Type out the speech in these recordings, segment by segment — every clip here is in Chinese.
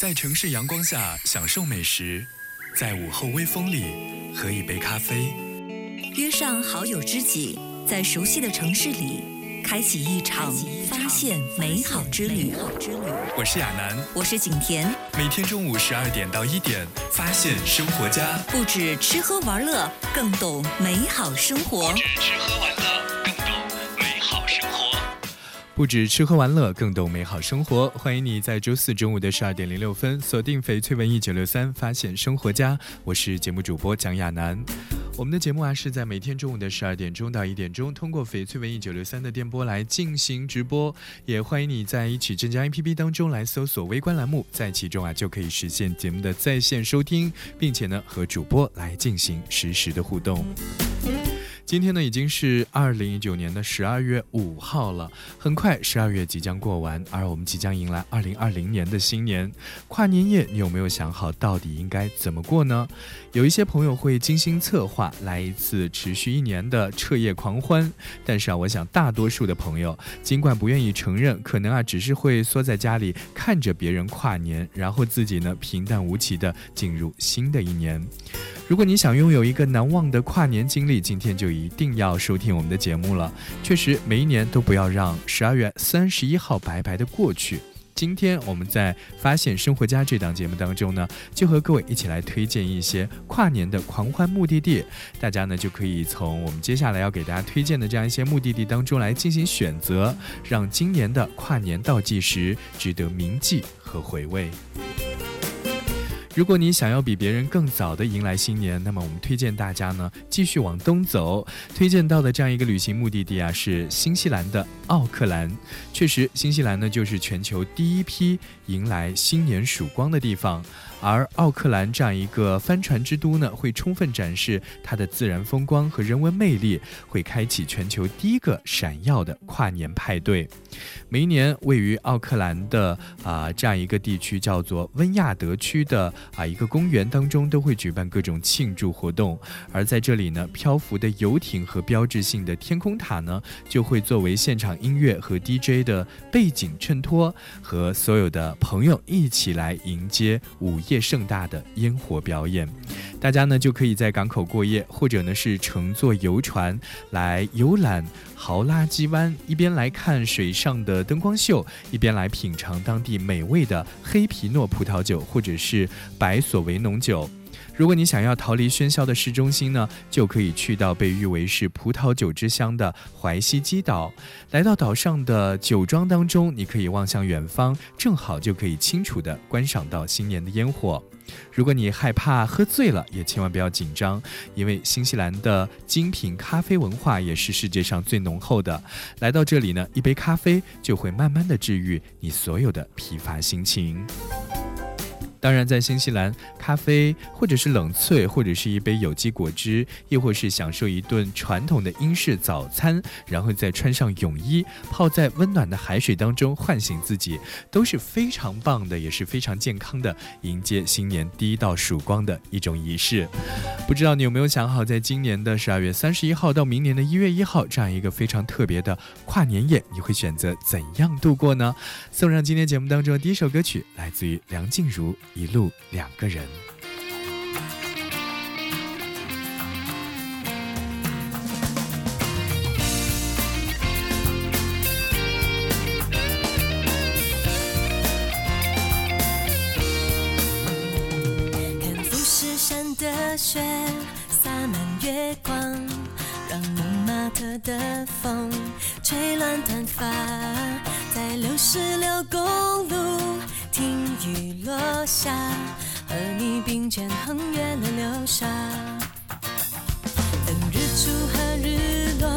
在城市阳光下享受美食，在午后微风里喝一杯咖啡，约上好友知己，在熟悉的城市里开启一场发现美好之旅。我是亚楠，我是景甜，每天中午十二点到一点，发现生活家，不止吃喝玩乐，更懂美好生活。不止吃喝玩乐，不止吃喝玩乐，更懂美好生活。欢迎你在周四中午的十二点零六分锁定翡翠文艺九六三，发现生活家。我是节目主播蒋亚楠。我们的节目啊是在每天中午的十二点钟到一点钟，通过翡翠文艺九六三的电波来进行直播。也欢迎你在一起镇江 APP 当中来搜索微观栏目，在其中啊就可以实现节目的在线收听，并且呢和主播来进行实时的互动。今天呢，已经是二零一九年的十二月五号了，很快十二月即将过完，而我们即将迎来二零二零年的新年。跨年夜，你有没有想好到底应该怎么过呢？有一些朋友会精心策划来一次持续一年的彻夜狂欢，但是啊，我想大多数的朋友尽管不愿意承认，可能啊只是会缩在家里看着别人跨年，然后自己呢平淡无奇的进入新的一年。如果你想拥有一个难忘的跨年经历，今天就一定要收听我们的节目了。确实，每一年都不要让十二月三十一号白白的过去。今天我们在《发现生活家》这档节目当中呢，就和各位一起来推荐一些跨年的狂欢目的地。大家呢就可以从我们接下来要给大家推荐的这样一些目的地当中来进行选择，让今年的跨年倒计时值得铭记和回味。如果你想要比别人更早的迎来新年，那么我们推荐大家呢继续往东走。推荐到的这样一个旅行目的地啊，是新西兰的奥克兰。确实，新西兰呢就是全球第一批迎来新年曙光的地方。而奥克兰这样一个帆船之都呢，会充分展示它的自然风光和人文魅力，会开启全球第一个闪耀的跨年派对。每一年，位于奥克兰的啊这样一个地区叫做温亚德区的啊一个公园当中，都会举办各种庆祝活动。而在这里呢，漂浮的游艇和标志性的天空塔呢，就会作为现场音乐和 DJ 的背景衬托，和所有的朋友一起来迎接午。夜盛大的烟火表演，大家呢就可以在港口过夜，或者呢是乘坐游船来游览豪拉基湾，一边来看水上的灯光秀，一边来品尝当地美味的黑皮诺葡萄酒或者是白索维浓酒。如果你想要逃离喧嚣的市中心呢，就可以去到被誉为是葡萄酒之乡的怀西基岛。来到岛上的酒庄当中，你可以望向远方，正好就可以清楚地观赏到新年的烟火。如果你害怕喝醉了，也千万不要紧张，因为新西兰的精品咖啡文化也是世界上最浓厚的。来到这里呢，一杯咖啡就会慢慢的治愈你所有的疲乏心情。当然，在新西兰，咖啡或者是冷萃，或者是一杯有机果汁，亦或是享受一顿传统的英式早餐，然后再穿上泳衣，泡在温暖的海水当中，唤醒自己，都是非常棒的，也是非常健康的，迎接新年第一道曙光的一种仪式。不知道你有没有想好，在今年的十二月三十一号到明年的一月一号这样一个非常特别的跨年夜，你会选择怎样度过呢？送上今天节目当中的第一首歌曲，来自于梁静茹。一路两个人。看富士山的雪洒满月光，让蒙马特的风吹乱短发，在六十六公路。听雨落下，和你并肩横越了流沙，等日出和日落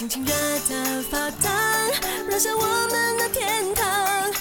心情热得发烫，燃烧我们的天堂，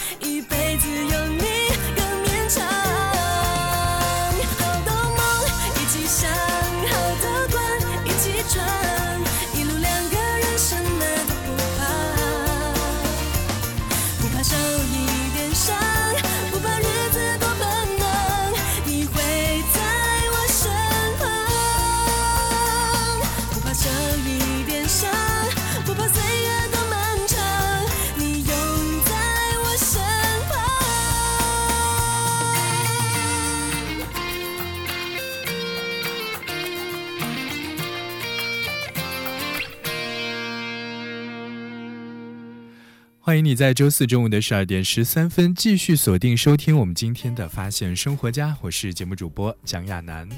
你在周四中午的十二点十三分继续锁定收听我们今天的《发现生活家》，我是节目主播蒋亚楠。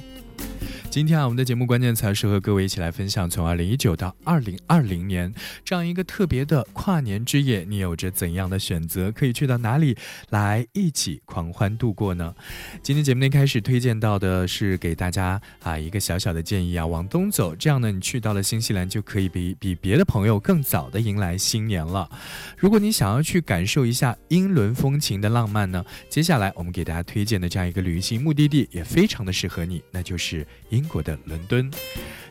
今天啊，我们的节目关键词是和各位一起来分享，从二零一九到二零二零年这样一个特别的跨年之夜，你有着怎样的选择？可以去到哪里来一起狂欢度过呢？今天节目一开始推荐到的是给大家啊一个小小的建议啊，往东走，这样呢，你去到了新西兰就可以比比别的朋友更早的迎来新年了。如果你想要去感受一下英伦风情的浪漫呢，接下来我们给大家推荐的这样一个旅行目的地也非常的适合你，那就是英。英国的伦敦，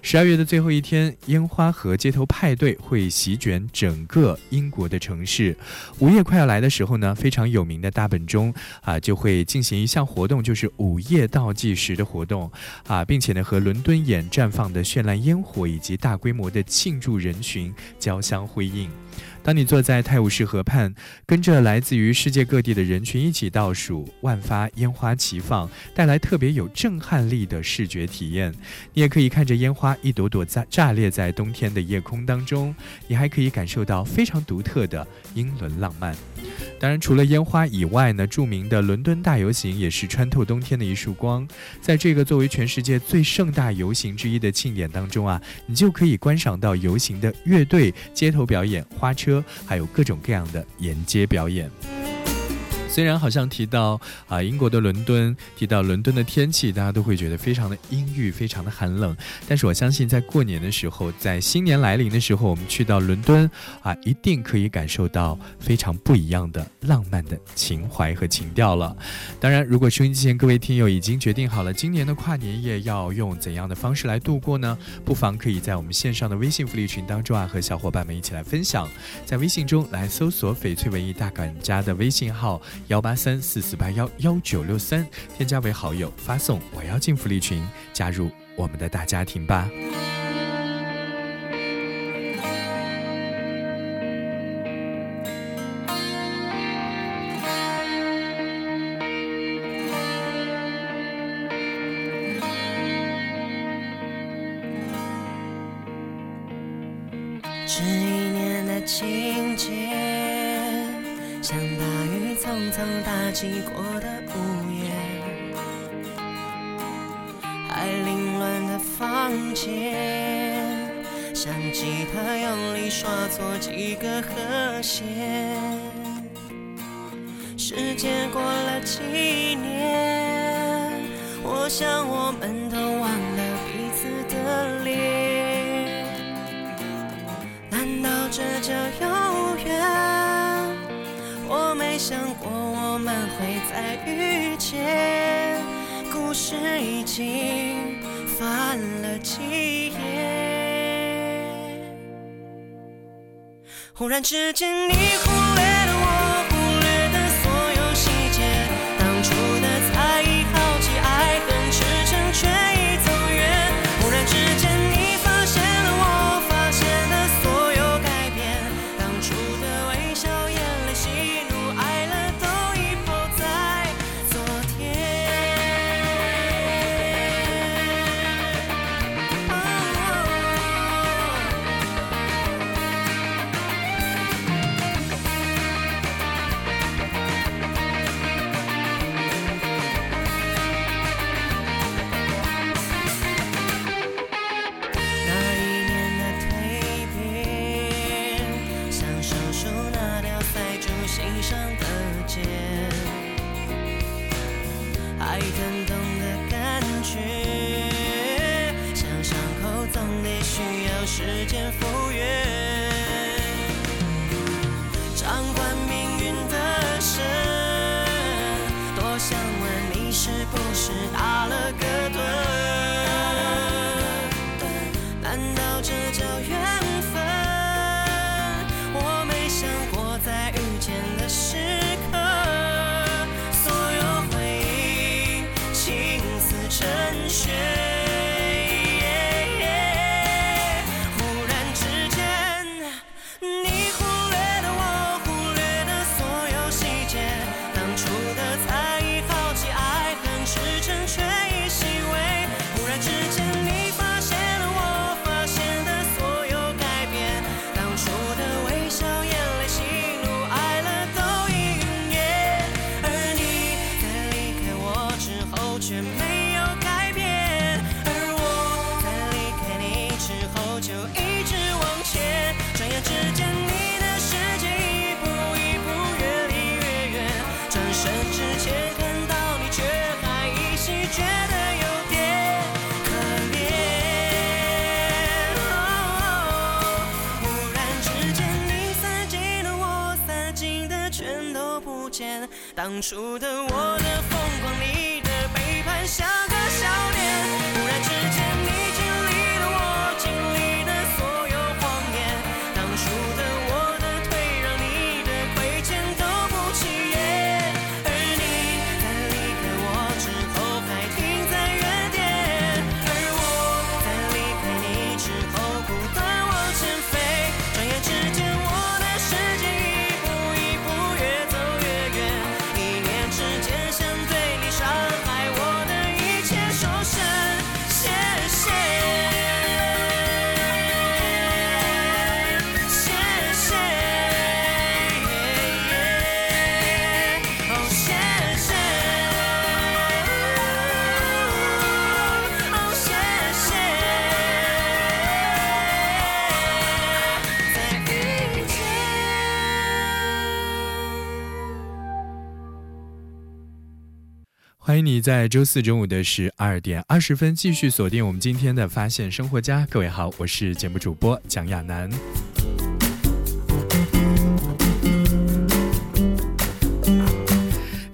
十二月的最后一天，烟花和街头派对会席卷整个英国的城市。午夜快要来的时候呢，非常有名的大本钟啊就会进行一项活动，就是午夜倒计时的活动啊，并且呢和伦敦眼绽放的绚烂烟火以及大规模的庆祝人群交相辉映。当你坐在泰晤士河畔，跟着来自于世界各地的人群一起倒数，万发烟花齐放，带来特别有震撼力的视觉体验。你也可以看着烟花一朵朵在炸裂在冬天的夜空当中，你还可以感受到非常独特的英伦浪漫。当然，除了烟花以外呢，著名的伦敦大游行也是穿透冬天的一束光。在这个作为全世界最盛大游行之一的庆典当中啊，你就可以观赏到游行的乐队、街头表演、花车，还有各种各样的沿街表演。虽然好像提到啊英国的伦敦，提到伦敦的天气，大家都会觉得非常的阴郁，非常的寒冷。但是我相信，在过年的时候，在新年来临的时候，我们去到伦敦啊，一定可以感受到非常不一样的浪漫的情怀和情调了。当然，如果收音机前各位听友已经决定好了今年的跨年夜要用怎样的方式来度过呢？不妨可以在我们线上的微信福利群当中啊，和小伙伴们一起来分享。在微信中来搜索“翡翠文艺大管家”的微信号。幺八三四四八幺幺九六三，添加为好友，发送“我要进福利群”，加入我们的大家庭吧。我们都忘了彼此的脸，难道这叫永远？我没想过我们会再遇见，故事已经翻了几页，忽然之间你忽略爱疼痛的感觉，像伤口总得需要时间抚。却没有改变，而我在离开你之后就一直往前。转眼之间，你的世界一步一步越离越远，转身之前看到你，却还依稀觉得有点可怜。忽然之间，你散尽了我散尽的全都不见，当初的我的你在周四中午的十二点二十分继续锁定我们今天的发现生活家。各位好，我是节目主播蒋亚楠。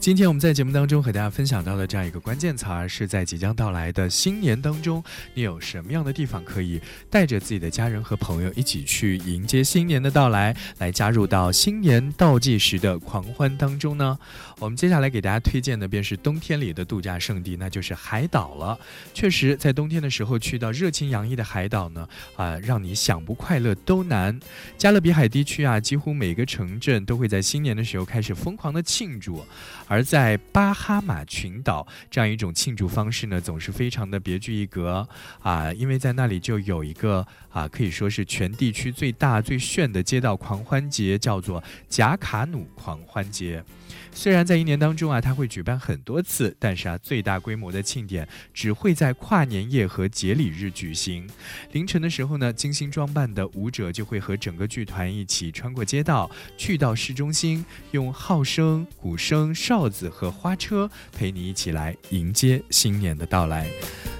今天我们在节目当中和大家分享到的这样一个关键词儿，是在即将到来的新年当中，你有什么样的地方可以带着自己的家人和朋友一起去迎接新年的到来，来加入到新年倒计时的狂欢当中呢？我们接下来给大家推荐的便是冬天里的度假胜地，那就是海岛了。确实，在冬天的时候去到热情洋溢的海岛呢，啊、让你想不快乐都难。加勒比海地区啊，几乎每个城镇都会在新年的时候开始疯狂的庆祝，而而在巴哈马群岛，这样一种庆祝方式呢，总是非常的别具一格啊，因为在那里就有一个啊，可以说是全地区最大最炫的街道狂欢节，叫做贾卡努狂欢节。虽然在一年当中啊，它会举办很多次，但是啊，最大规模的庆典只会在跨年夜和节礼日举行。凌晨的时候呢，精心装扮的舞者就会和整个剧团一起穿过街道，去到市中心，用号声、鼓声、哨子和花车陪你一起来迎接新年的到来。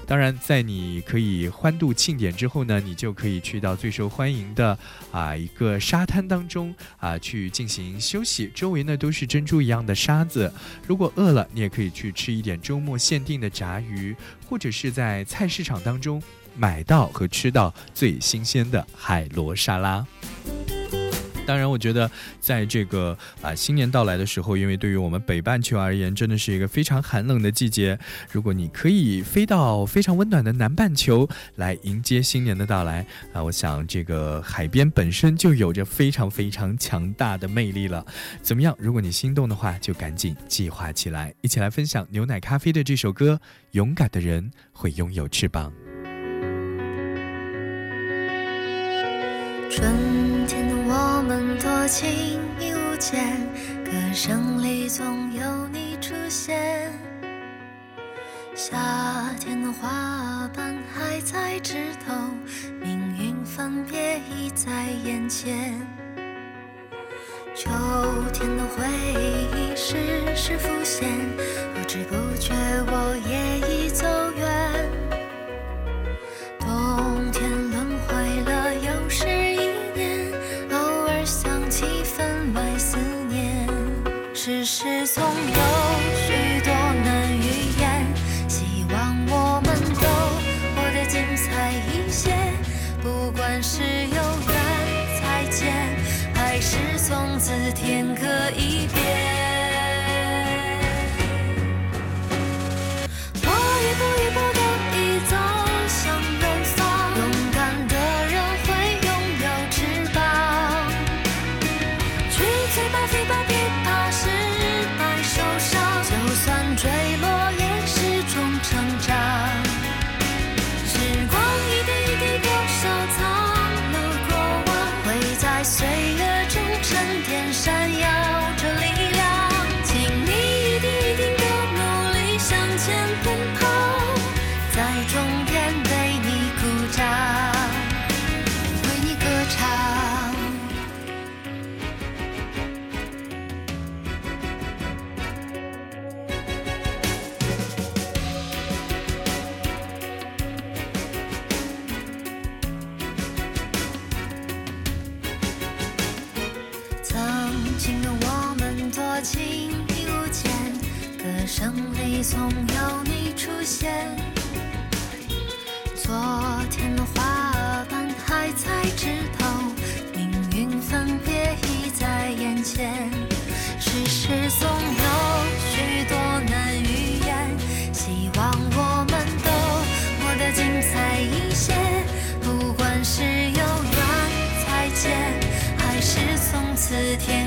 当然，在你可以欢度庆典之后呢，你就可以去到最受欢迎的啊一个沙滩当中啊去进行休息，周围呢都是珍珠一样的沙子。如果饿了，你也可以去吃一点周末限定的炸鱼，或者是在菜市场当中买到和吃到最新鲜的海螺沙拉。当然，我觉得在这个啊新年到来的时候，因为对于我们北半球而言，真的是一个非常寒冷的季节。如果你可以飞到非常温暖的南半球来迎接新年的到来啊，我想这个海边本身就有着非常非常强大的魅力了。怎么样？如果你心动的话，就赶紧计划起来，一起来分享牛奶咖啡的这首歌《勇敢的人会拥有翅膀》。情已无间，歌声里总有你出现。夏天的花瓣还在枝头，命运分别已在眼前。秋天的回忆时时浮现，不知不觉我也总有你出现，昨天花瓣还在枝头，命运分别已在眼前，世事总有许多难预言，希望我们都活得精彩一些，不管是有缘再见，还是从此天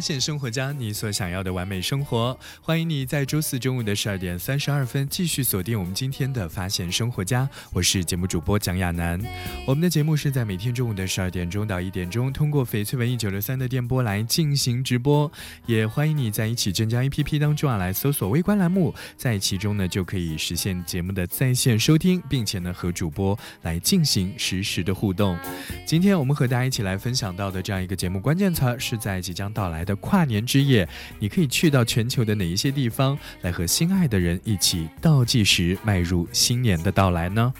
发现生活家，你所想要的完美生活。欢迎你在周四中午的十二点三十二分继续锁定我们今天的发现生活家。我是节目主播蒋亚楠。我们的节目是在每天中午的十二点钟到一点钟，通过翡翠文艺九六三的电波来进行直播。也欢迎你在一起镇江 A P P 当中啊来搜索微观栏目，在其中呢就可以实现节目的在线收听，并且呢和主播来进行实时的互动。今天我们和大家一起来分享到的这样一个节目关键词是在即将到来。的跨年之夜，你可以去到全球的哪一些地方，来和心爱的人一起倒计时，迈入新年的到来呢？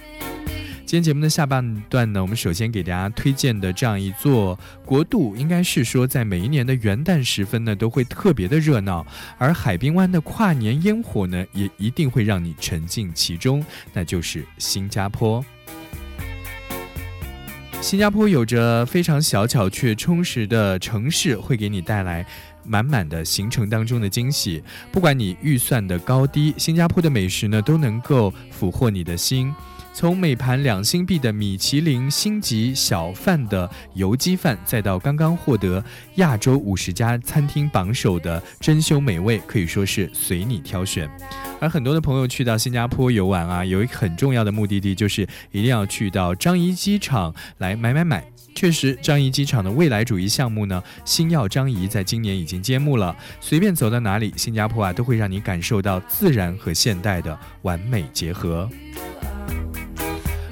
今天节目的下半段呢，我们首先给大家推荐的这样一座国度，应该是说在每一年的元旦时分呢，都会特别的热闹，而海滨湾的跨年烟火呢，也一定会让你沉浸其中，那就是新加坡。新加坡有着非常小巧却充实的城市，会给你带来满满的行程当中的惊喜。不管你预算的高低，新加坡的美食呢都能够俘获你的心。从每盘两新币的米其林星级小饭的油鸡饭，再到刚刚获得亚洲五十家餐厅榜首的珍馐美味，可以说是随你挑选。而很多的朋友去到新加坡游玩啊，有一个很重要的目的地，就是一定要去到樟宜机场来买买买。确实，樟宜机场的未来主义项目呢，星耀樟宜在今年已经揭幕了。随便走到哪里，新加坡啊，都会让你感受到自然和现代的完美结合。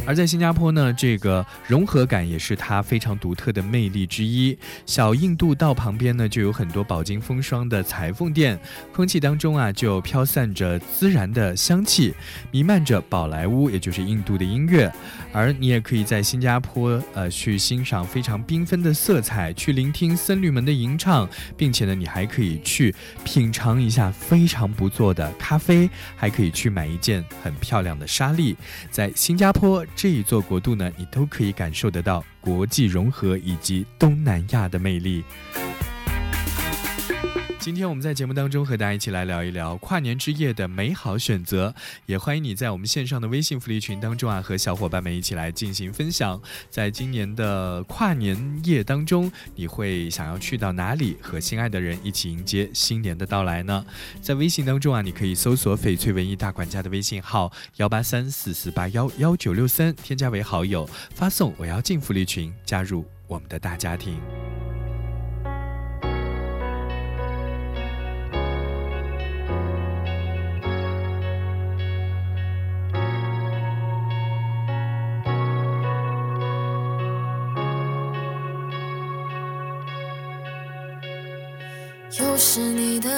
而在新加坡呢，这个融合感也是它非常独特的魅力之一。小印度道旁边呢，就有很多饱经风霜的裁缝店，空气当中啊，就飘散着孜然的香气，弥漫着宝莱坞，也就是印度的音乐。而你也可以在新加坡，呃，去欣赏非常缤纷的色彩，去聆听僧侣们的吟唱，并且呢，你还可以去品尝一下非常不错的咖啡，还可以去买一件很漂亮的纱丽，在新加坡。这一座国度呢，你都可以感受得到国际融合以及东南亚的魅力。今天我们在节目当中和大家一起来聊一聊跨年之夜的美好选择，也欢迎你在我们线上的微信福利群当中啊，和小伙伴们一起来进行分享。在今年的跨年夜当中，你会想要去到哪里，和心爱的人一起迎接新年的到来呢？在微信当中啊，你可以搜索翡翠文艺大管家的微信号幺八三四四八幺幺九六三，添加为好友，发送我要进福利群，加入我们的大家庭。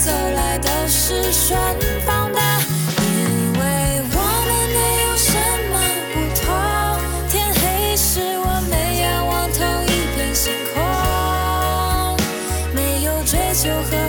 走来都是顺风的因为我们没有什么不同。天黑时我们仰望同一片星空没有追求和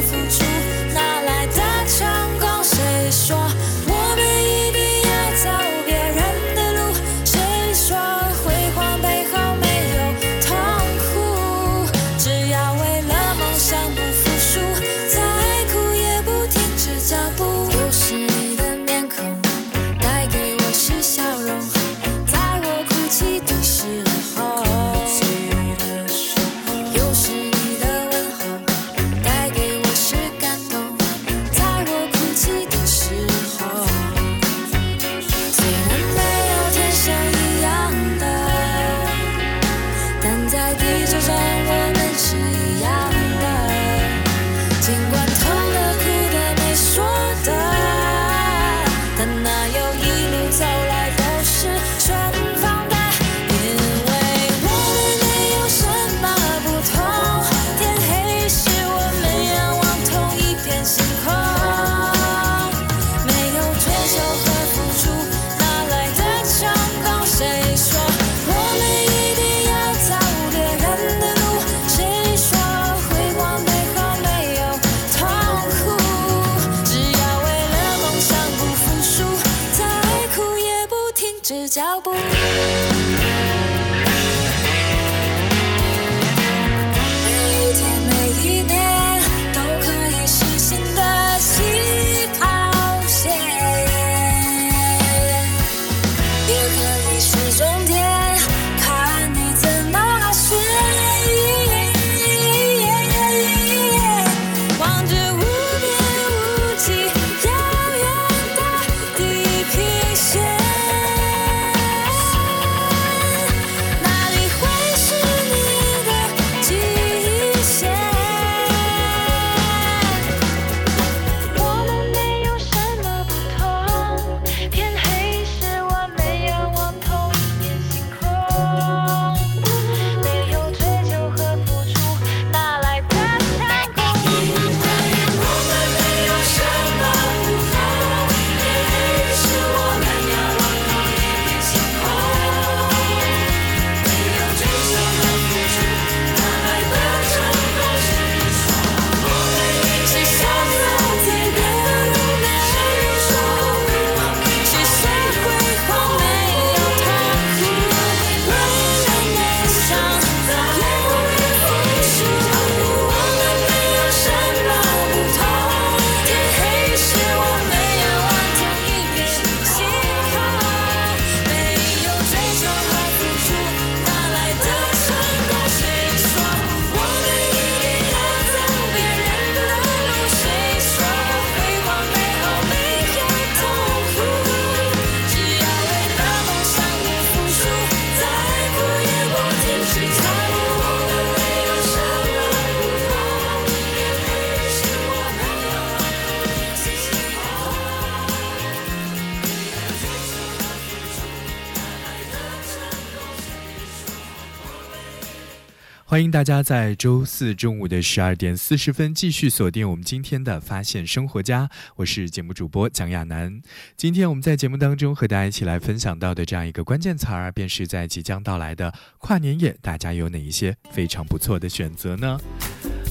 欢迎大家在周四中午的十二点四十分继续锁定我们今天的《发现生活家》，我是节目主播蒋亚楠。今天我们在节目当中和大家一起来分享到的这样一个关键词儿，便是在即将到来的跨年夜，大家有哪一些非常不错的选择呢？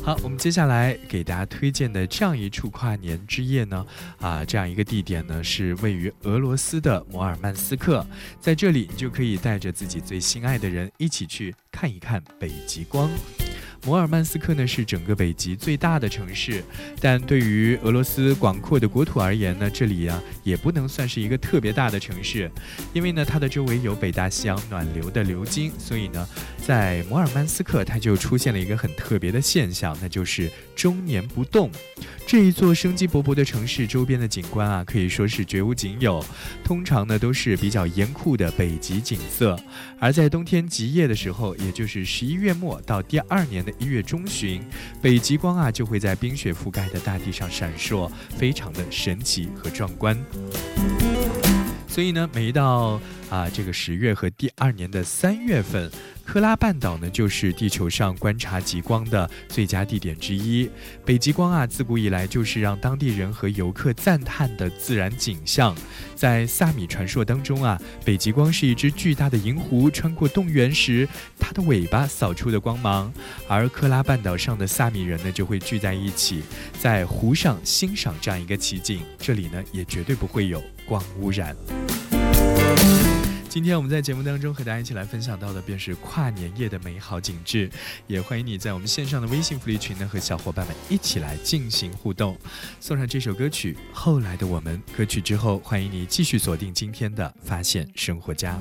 好，我们接下来给大家推荐的这样一处跨年之夜呢，啊，这样一个地点呢，是位于俄罗斯的摩尔曼斯克，在这里你就可以带着自己最心爱的人一起去看一看北极光。摩尔曼斯克呢是整个北极最大的城市，但对于俄罗斯广阔的国土而言呢，这里呀也不能算是一个特别大的城市，因为呢它的周围有北大西洋暖流的流经，所以呢在摩尔曼斯克它就出现了一个很特别的现象，那就是终年不动。这一座生机勃勃的城市周边的景观啊可以说是绝无仅有，通常呢都是比较严酷的北极景色，而在冬天极夜的时候，也就是十一月末到第二年的。一月中旬，北极光啊就会在冰雪覆盖的大地上闪烁，非常的神奇和壮观。所以呢，每到啊这个十月和第二年的三月份。克拉半岛呢，就是地球上观察极光的最佳地点之一。北极光啊，自古以来就是让当地人和游客赞叹的自然景象。在萨米传说当中啊，北极光是一只巨大的银狐穿过冻原时，它的尾巴扫出的光芒。而克拉半岛上的萨米人呢，就会聚在一起，在湖上欣赏这样一个奇景。这里呢，也绝对不会有光污染。今天我们在节目当中和大家一起来分享到的便是跨年夜的美好景致，也欢迎你在我们线上的微信福利群呢和小伙伴们一起来进行互动，送上这首歌曲《后来的我们》。歌曲之后，欢迎你继续锁定今天的发现生活家。